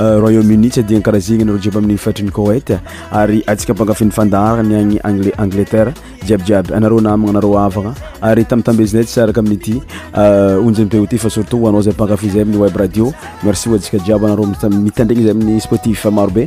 Euh, royaume-uni tsy adina karah zegny anareo jiby amin'ny faitriny coety ary antsika ampangafin'nyfandaraa niagny agl angleterre jiabyjiaby anareo namana anareo avagna ary tami'y tambezinay tsy araka aminity euh, onjymipoty fa surtout anao zay mpangafy zay amin'ny web radio merci o tsika jiaby anareo mitandrina zay amin'y sportif marobe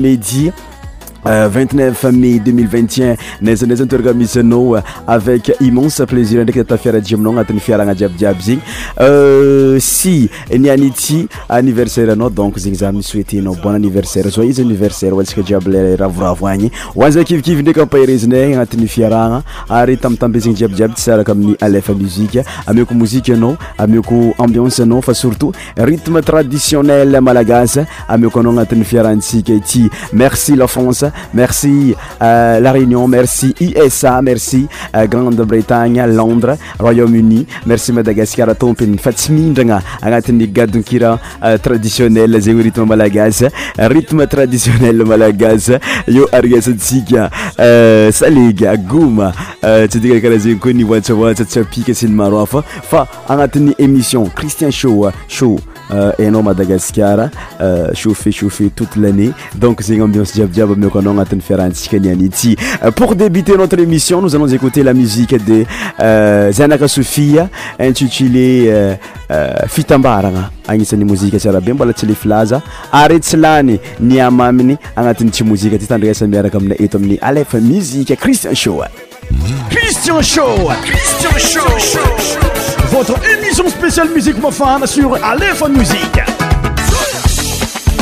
jamais dit Euh, n mai 202 nazanazamisnao euh, avec immensepisinaaraaaniaiabynysyatzyibyiabyaoaksafrasmeci euh, ane merci euh, la réunion merci usa merci euh, grande bretagne londres royaume-uni merci madagascar tompi fa tsy mindragna agnatin'ny gadon kira euh, traditionnel zay ny rythme malagas rythme traditionnel malagas io ariasatsika salega agoma tsy dina karaha zeny koa nivoatsavoatsa tsy apika sy ny maroafa fa agnatin'ny émission christien sha sha hainao euh, madagascara euh, chauffet chauffet toute lannée donc zegny ambionse jiabyjiaby mioko anao agnatin'ny fiarahantsika nianty pour débuter notre émission no zanozécote la musiqe de zaanaka sofia intitulé fitambarana agnisan'ny mozika tsiaraha be mbola tsy le filaza ary tsy lany niama aminy agnatin'ny tsy mozike ty tandraasa miaraka amina eto amin'ny alefa musike christien shoa Christian Show. Christian Show. Votre émission spéciale musique mofane sur Aléphone Musique.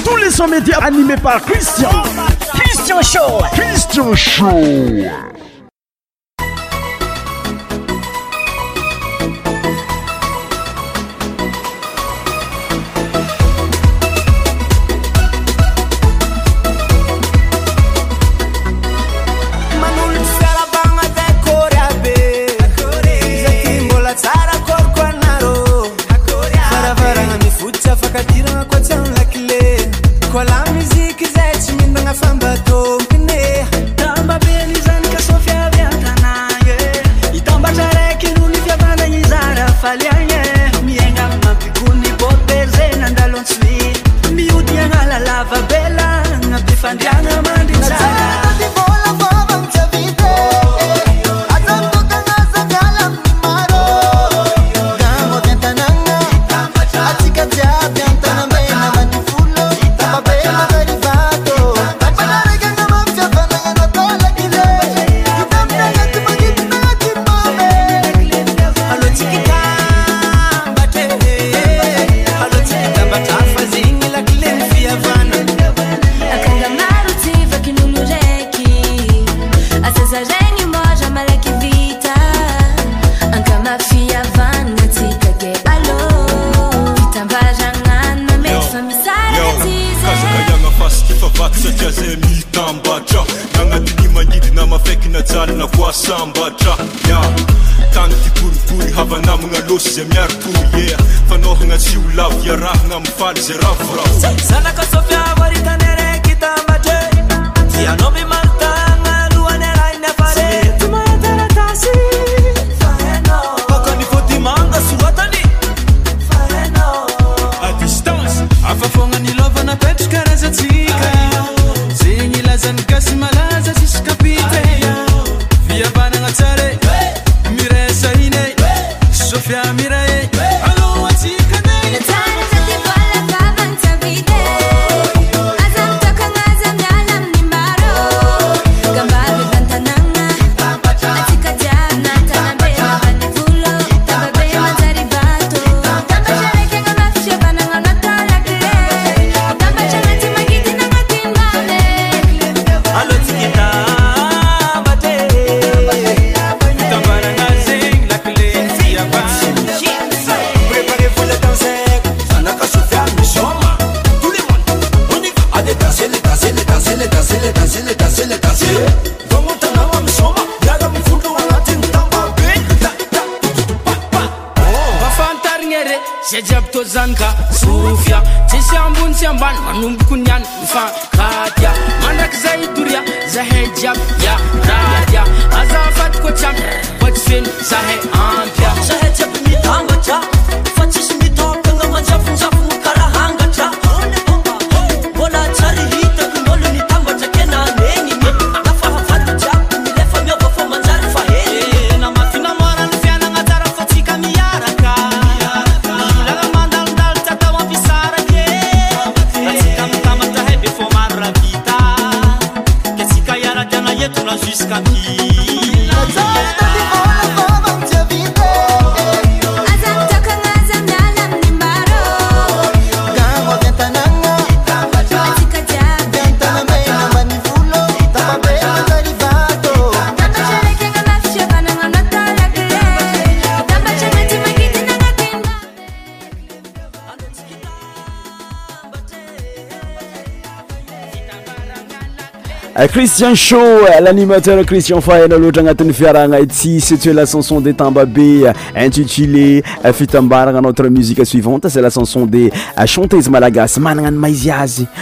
Tous les 100 médias animés par Christian. Christian Show. Christian Show. zanka sofia tseambony syamban anomboko christien shaw euh, l'animateur christian fahana loatra agnatin'ny fiarahagna itsi se te la canson de tamba be euh, intutulé euh, fitambaragna notre musique suivante c'est la canson de chantese malagasy manana ny maizy azy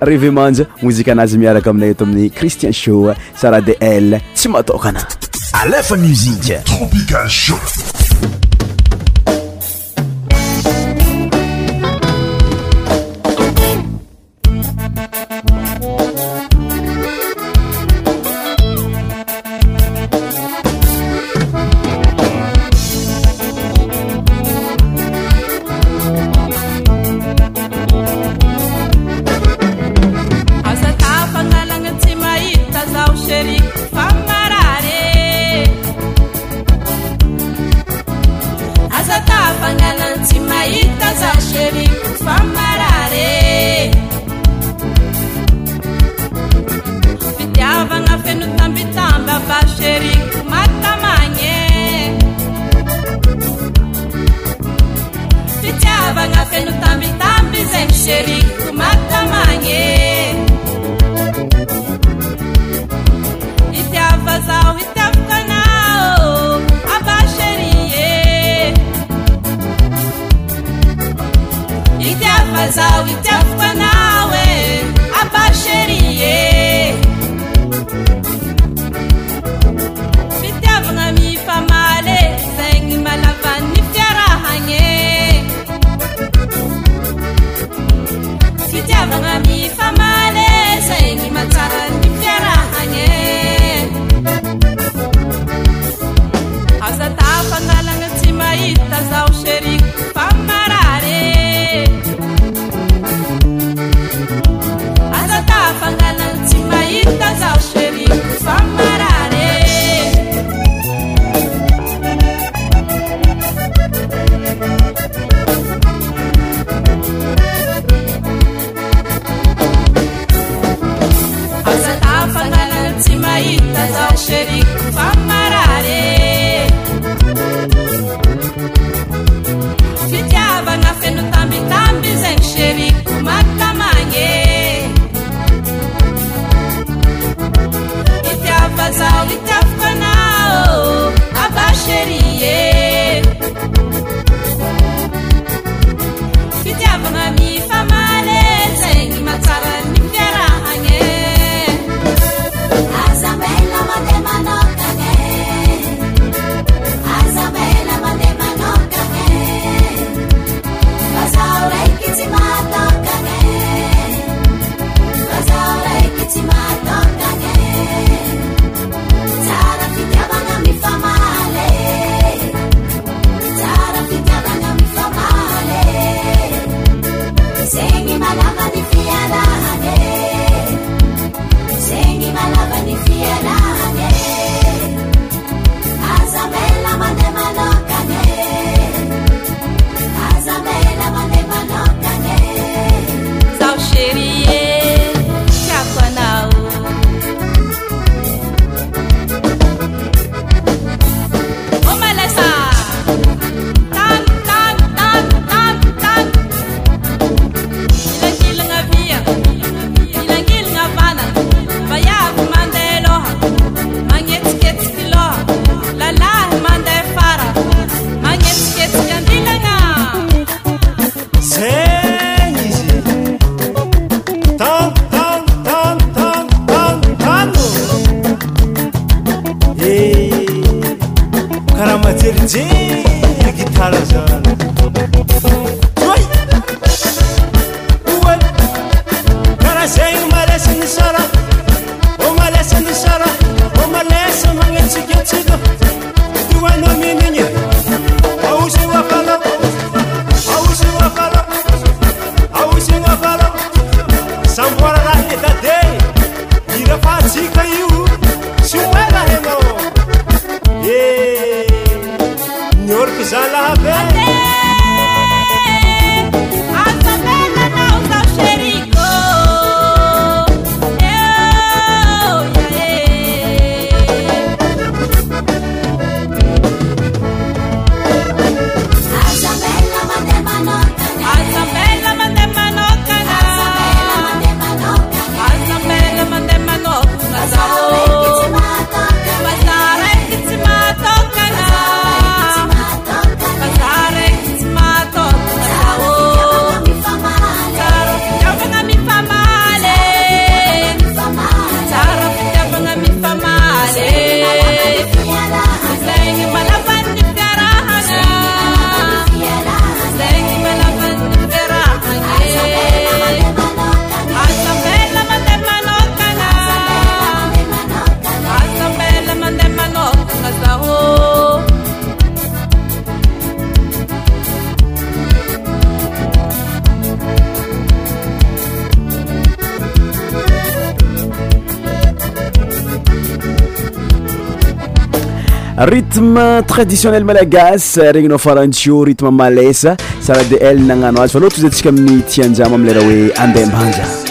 révemanja mozika anazy miaraka aminay eto amin'ny christien sho sara de l tsy matokana alefa muziqe tropical sho rytme traditionnel malagasy regny nao farantio rythme malesa sara de ele nagnano azy fano tozy antsika amin'ny tianjama am lera hoe ambembanja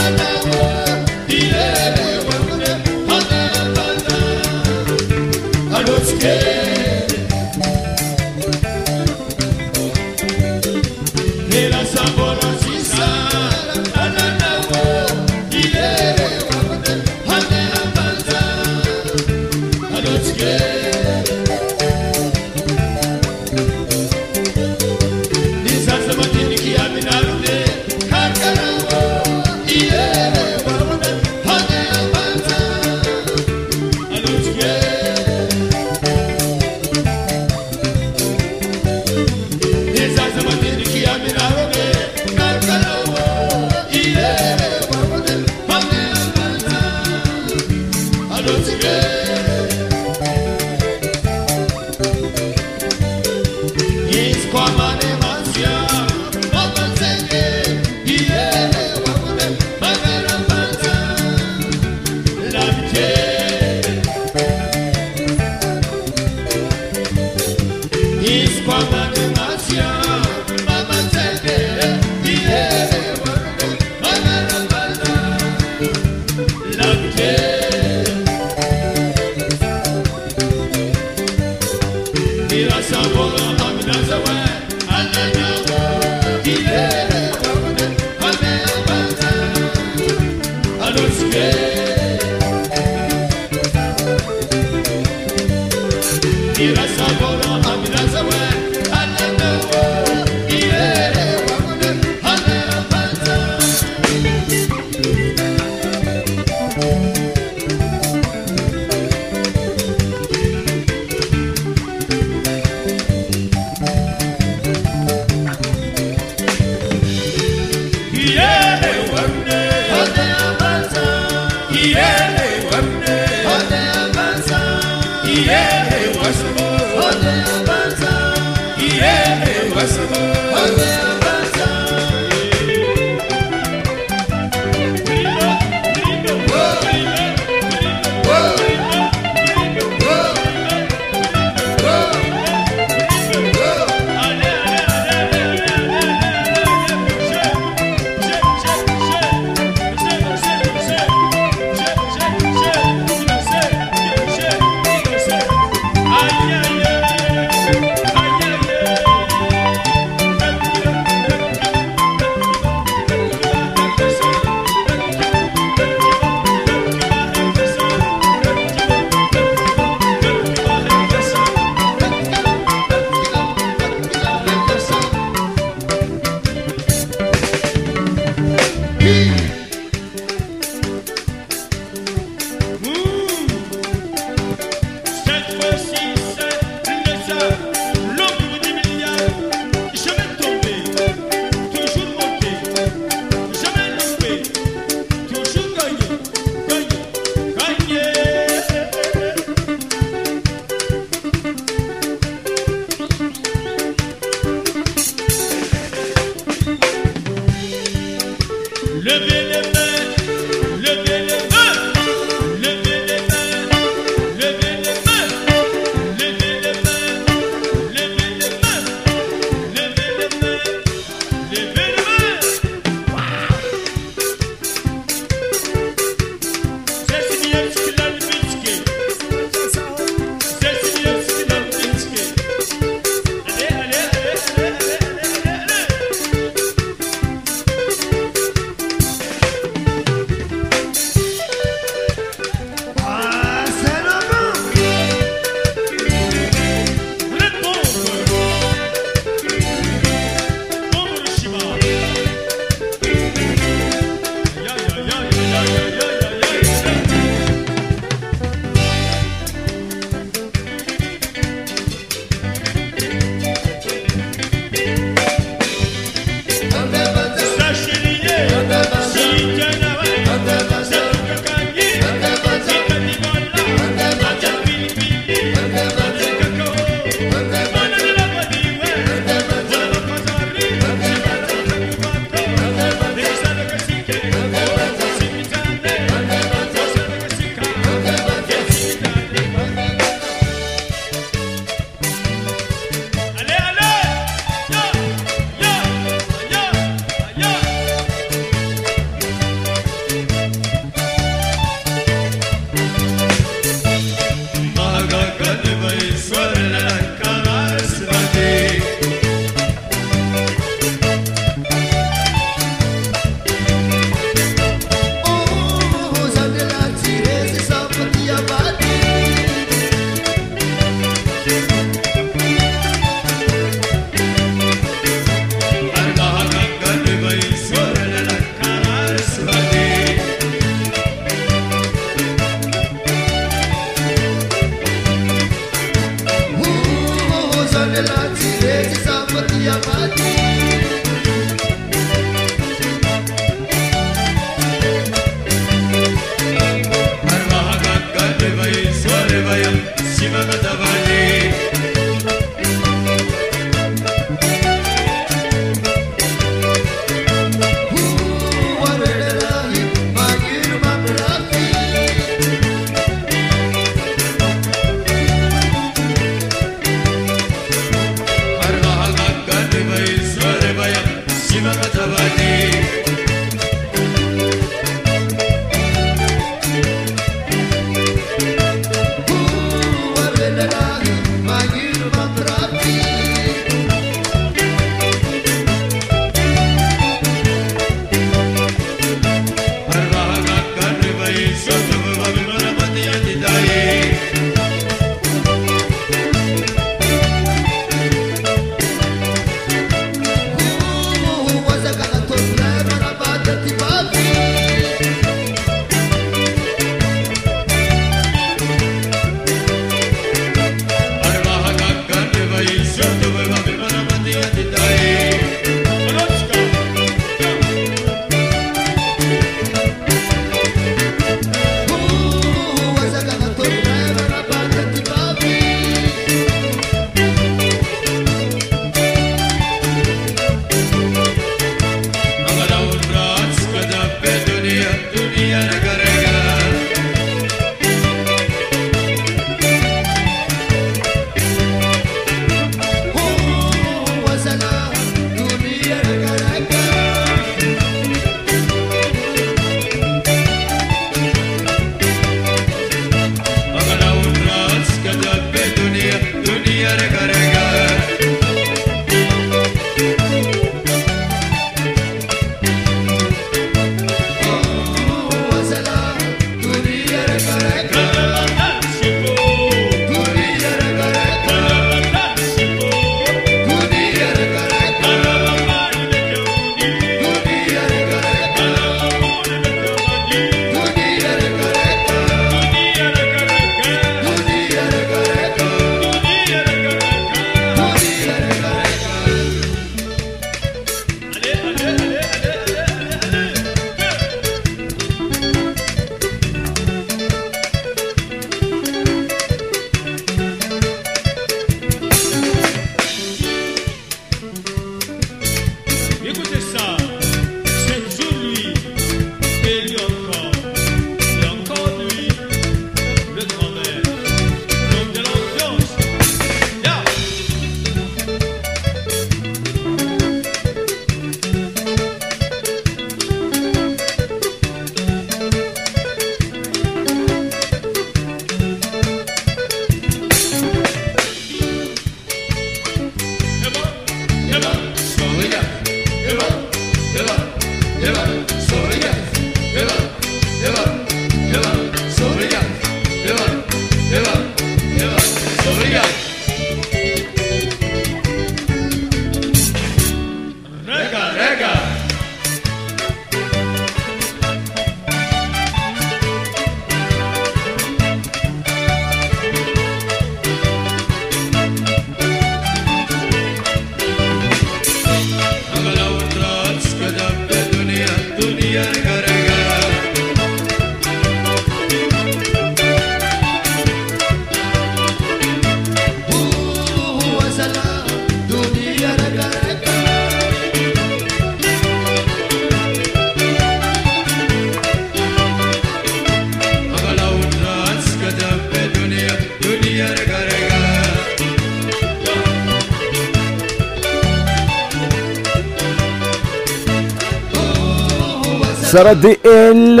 sara de l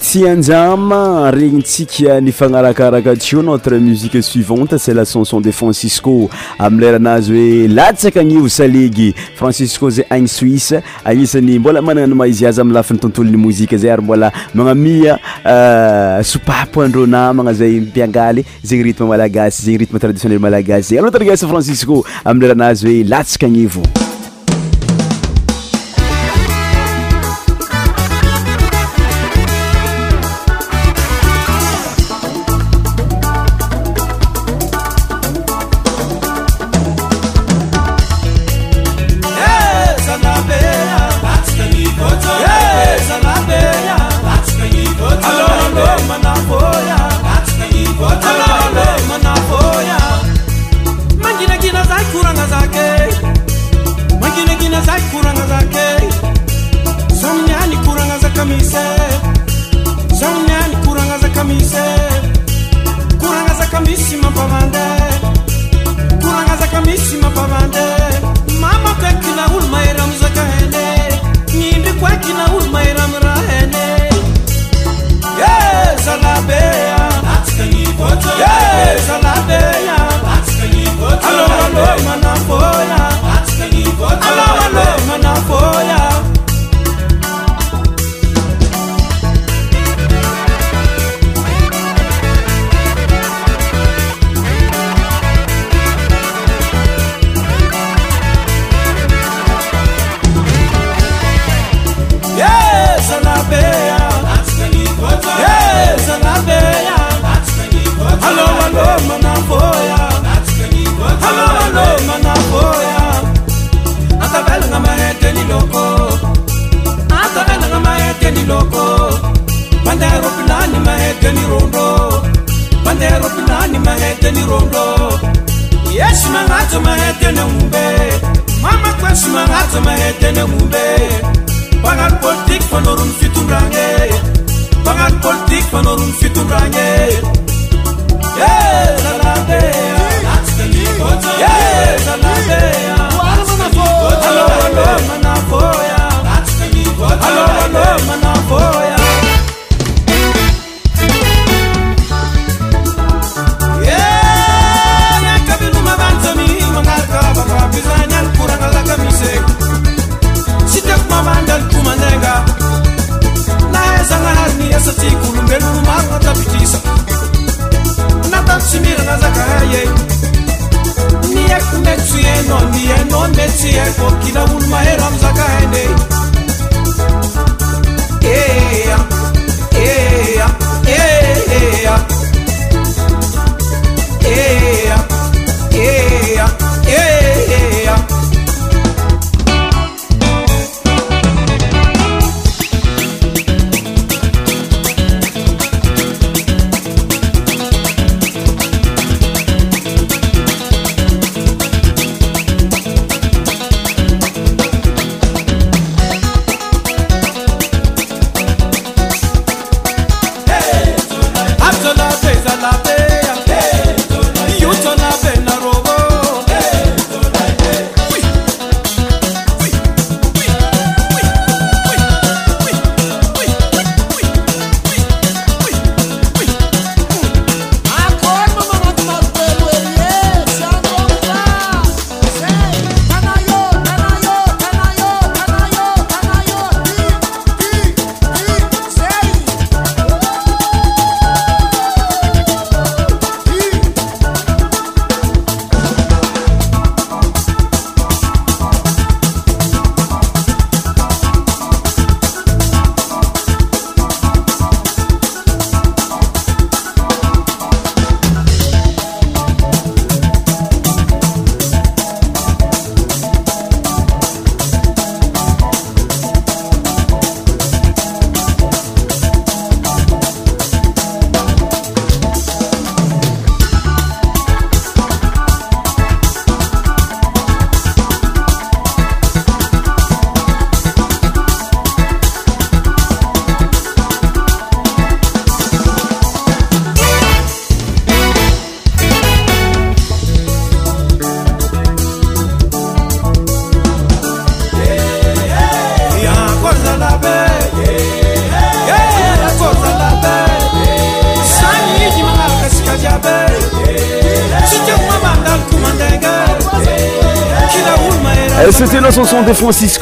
tianjama regnytsika nifanarakaraka yonotre musie suivante c'e lcanon de francisco am leranazy oe lasaka anivo salegy francisco za any sis agnisany mbolamanana ymah izyazy amlafiytontoloy mozi zay ary mboa manami euh, sopapoadr namanazay mpigaly zeny rtmemalagasy zenyrtme traditionelmalagasyze ants francisco am leranazy oe lasakanio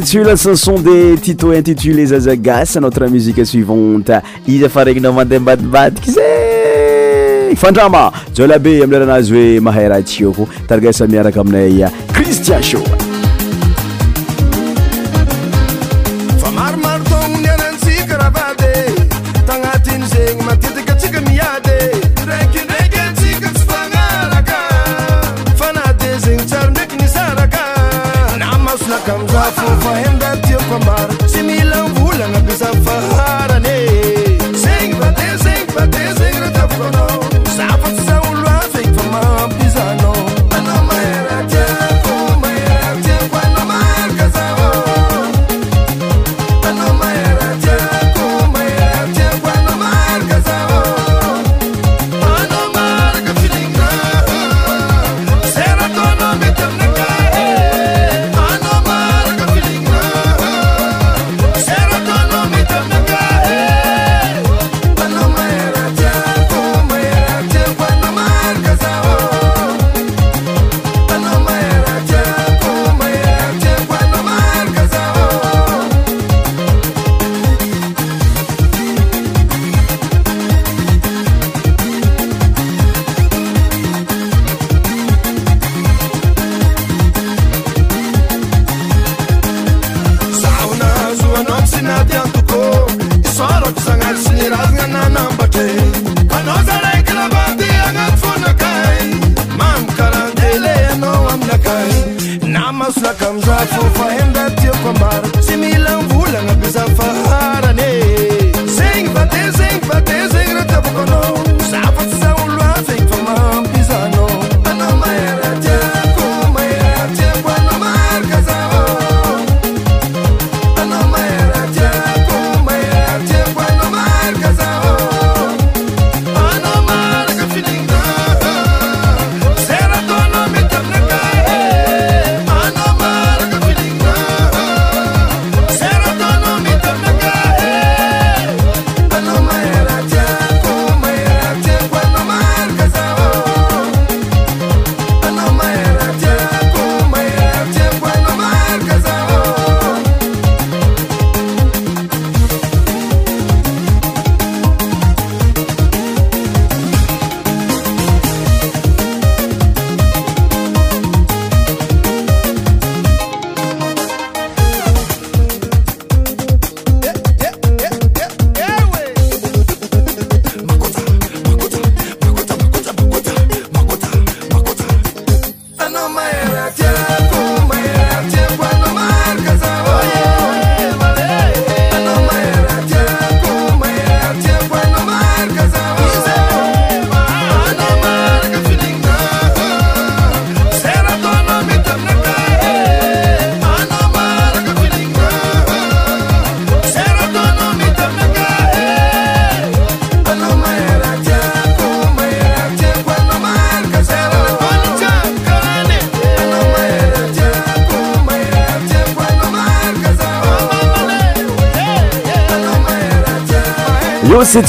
sulcanson de tito intitulé zazagasa notre musique suivante izy fa regninao mandeha mbadimbadiky zay fandrama zalabe am leranazy hoe mahay raha tsyao ko taragasa miaraka aminay christien sho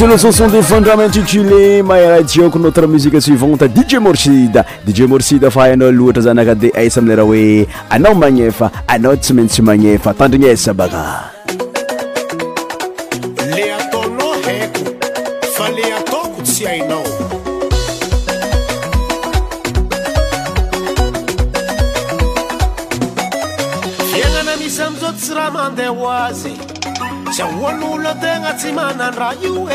nson de vondrametutulé may rahjioko notre musique suivante dije morsida dije morsida fa ainao loatra zanaka de aisa amileraha hoe anao magnefa anao tsy maintsy magnefa tandrigny esa baka le ataonao haiko fa le ataoko tsy ainao ianana misy amzao tsy raha mandeha ho azy sahoan'oloantegna tsy manandraha io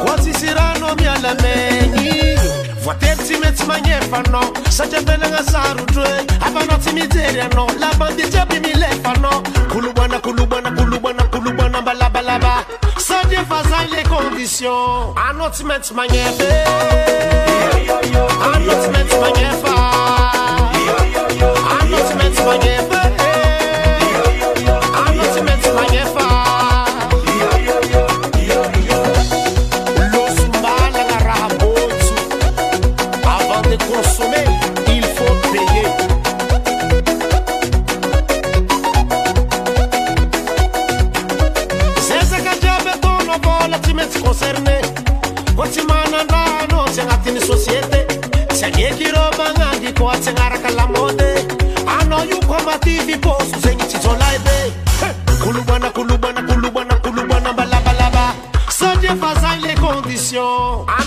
koatsisirano mialame vatetsimetsy manyefano satafelaga sarotwe abanatsimizeriano labandijabimilefano kolobanalanalobanakoloanabalabalaba satfasalendin I'm not meant to my kulubana kulubana balabalaba ça défasaille les conditions à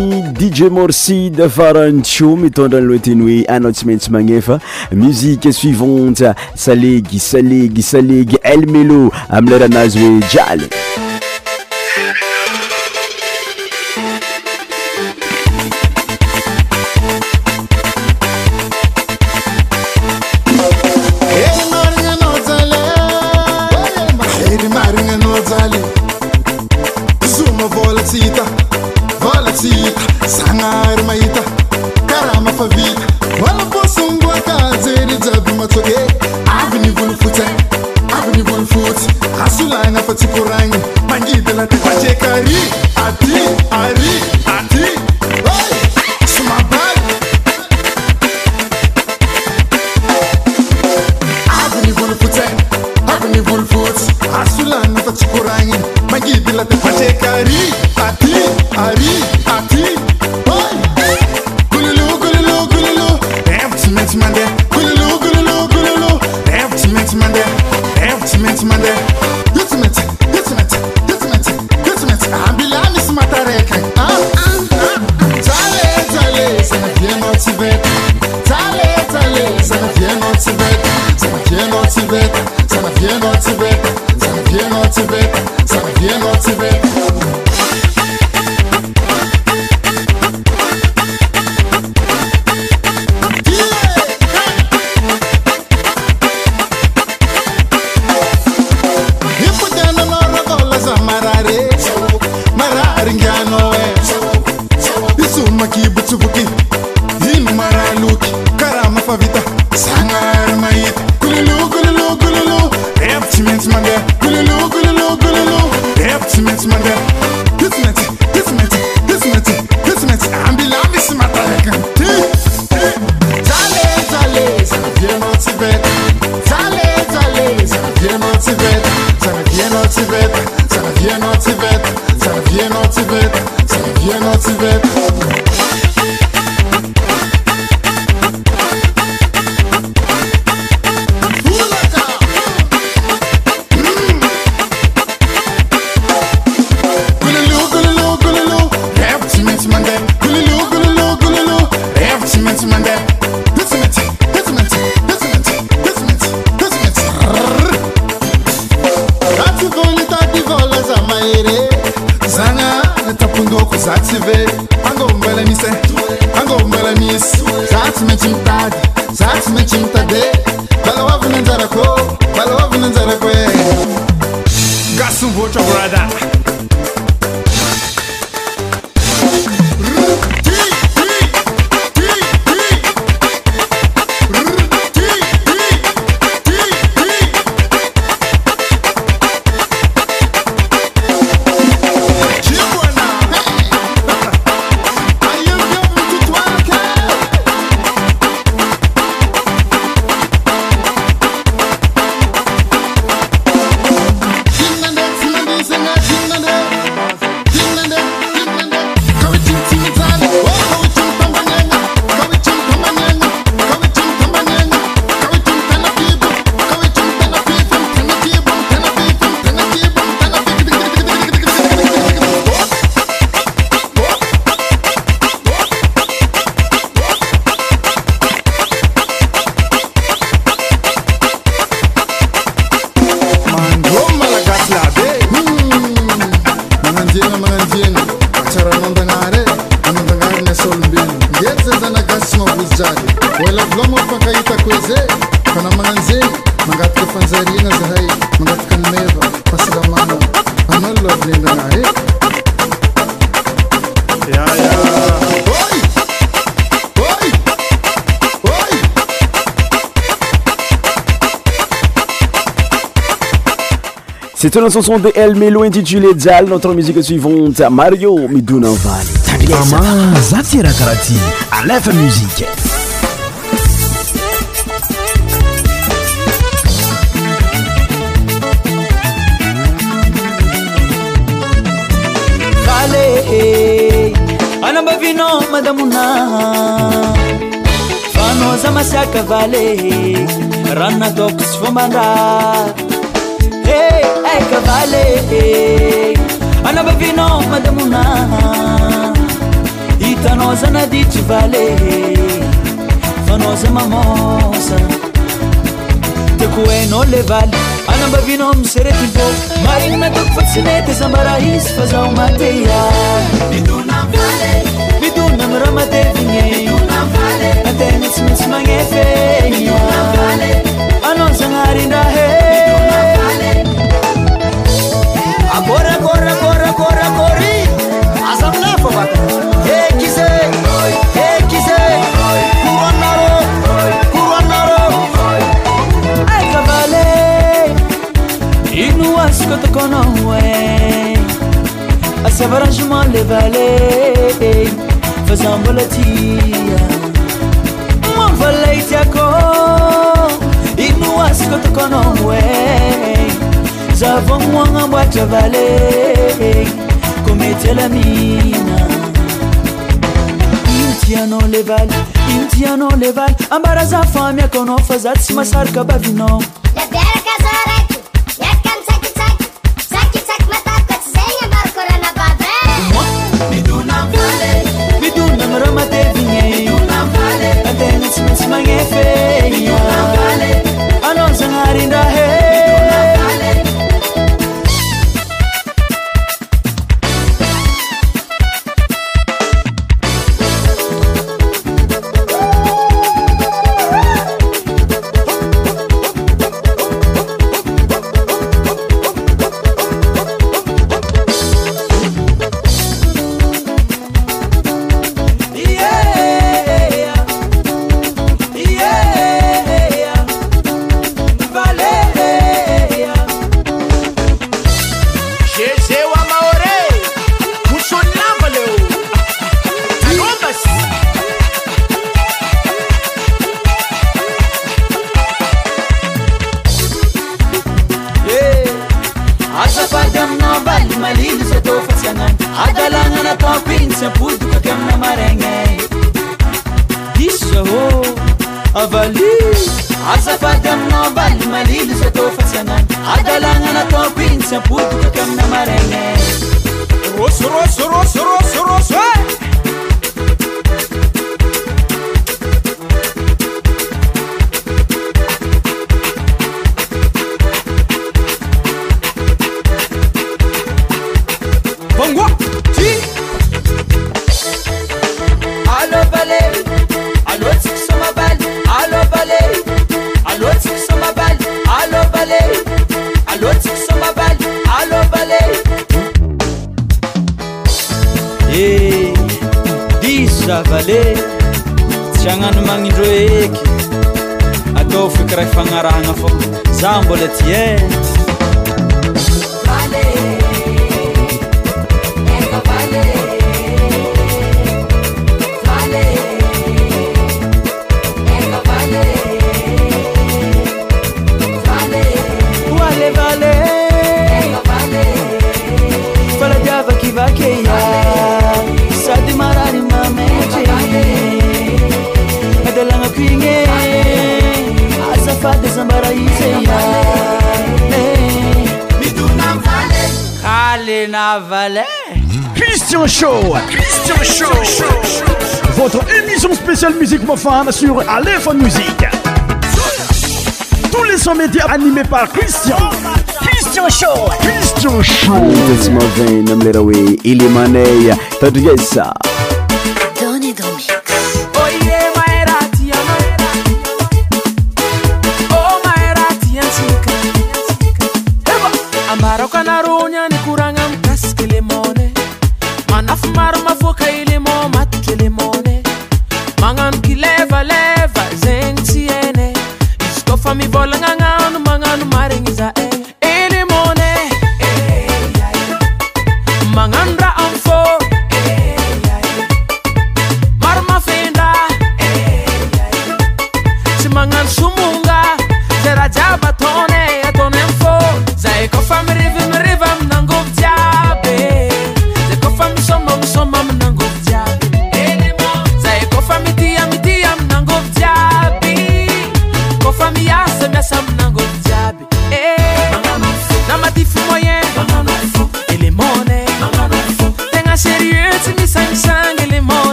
dije morside farany to mitondranyloha teny hoe anao tsy maintsy magnefa muzique suivante salegy salegy salegy el melo amiy leranazy hoe jialy se vê C'est la chanson de El Melo intitulée Djal. Notre musique suivante, Mario Midunavali. Maman, Zatira Karati, à la musique. Eh, anambavinao madamona fanao za masiaka vale rano nataoko eka valee anabavina madamona itanaozagnadity vale fanaoza mamosa tako he nao le valy anabavina miseredyvô ma innadokofatsinety zambara isy fazao mateiamidoaale midona ami ramatevine vale natenatsymitsy magne fegiavale anozagnaarindrahe inu asvragemenleva fzblti v zavanoagnamboatavale ometaiaintiana levaly intiana levaly ambaraza faa miaka anaofa zat symasarakabavinon msique mofan sur lehone musiq tou les son média animé par ciiniismaven amlera oe ilemane tadgaça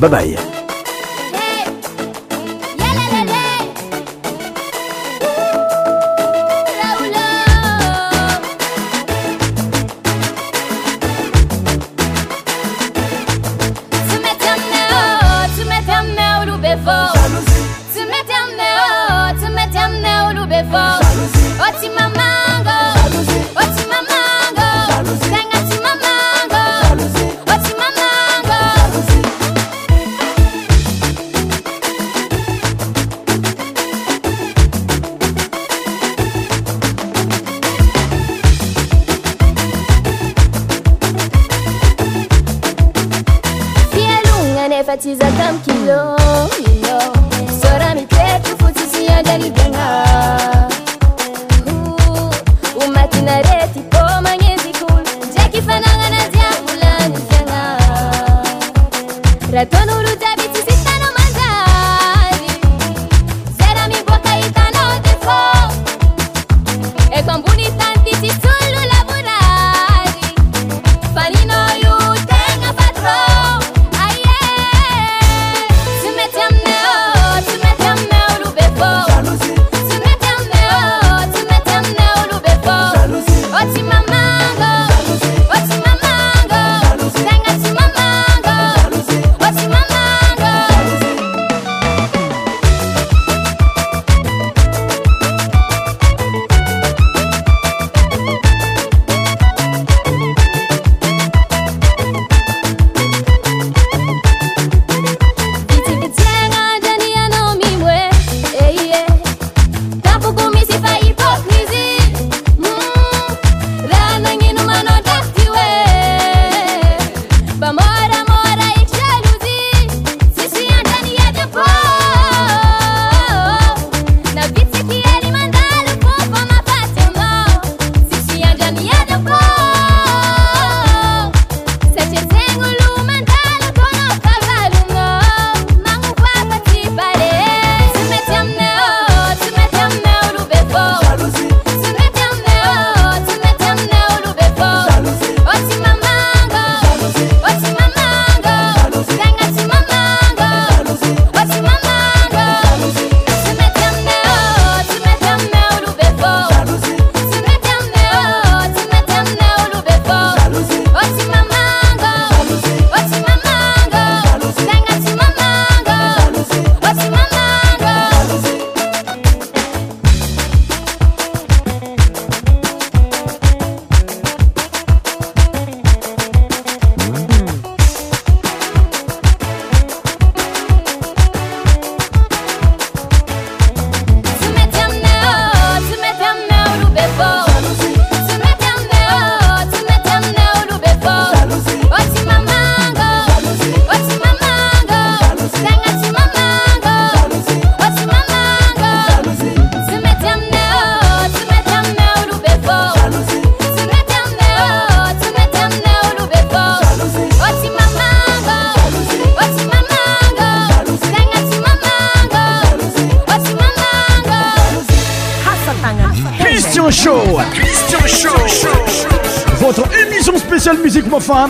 Bye bye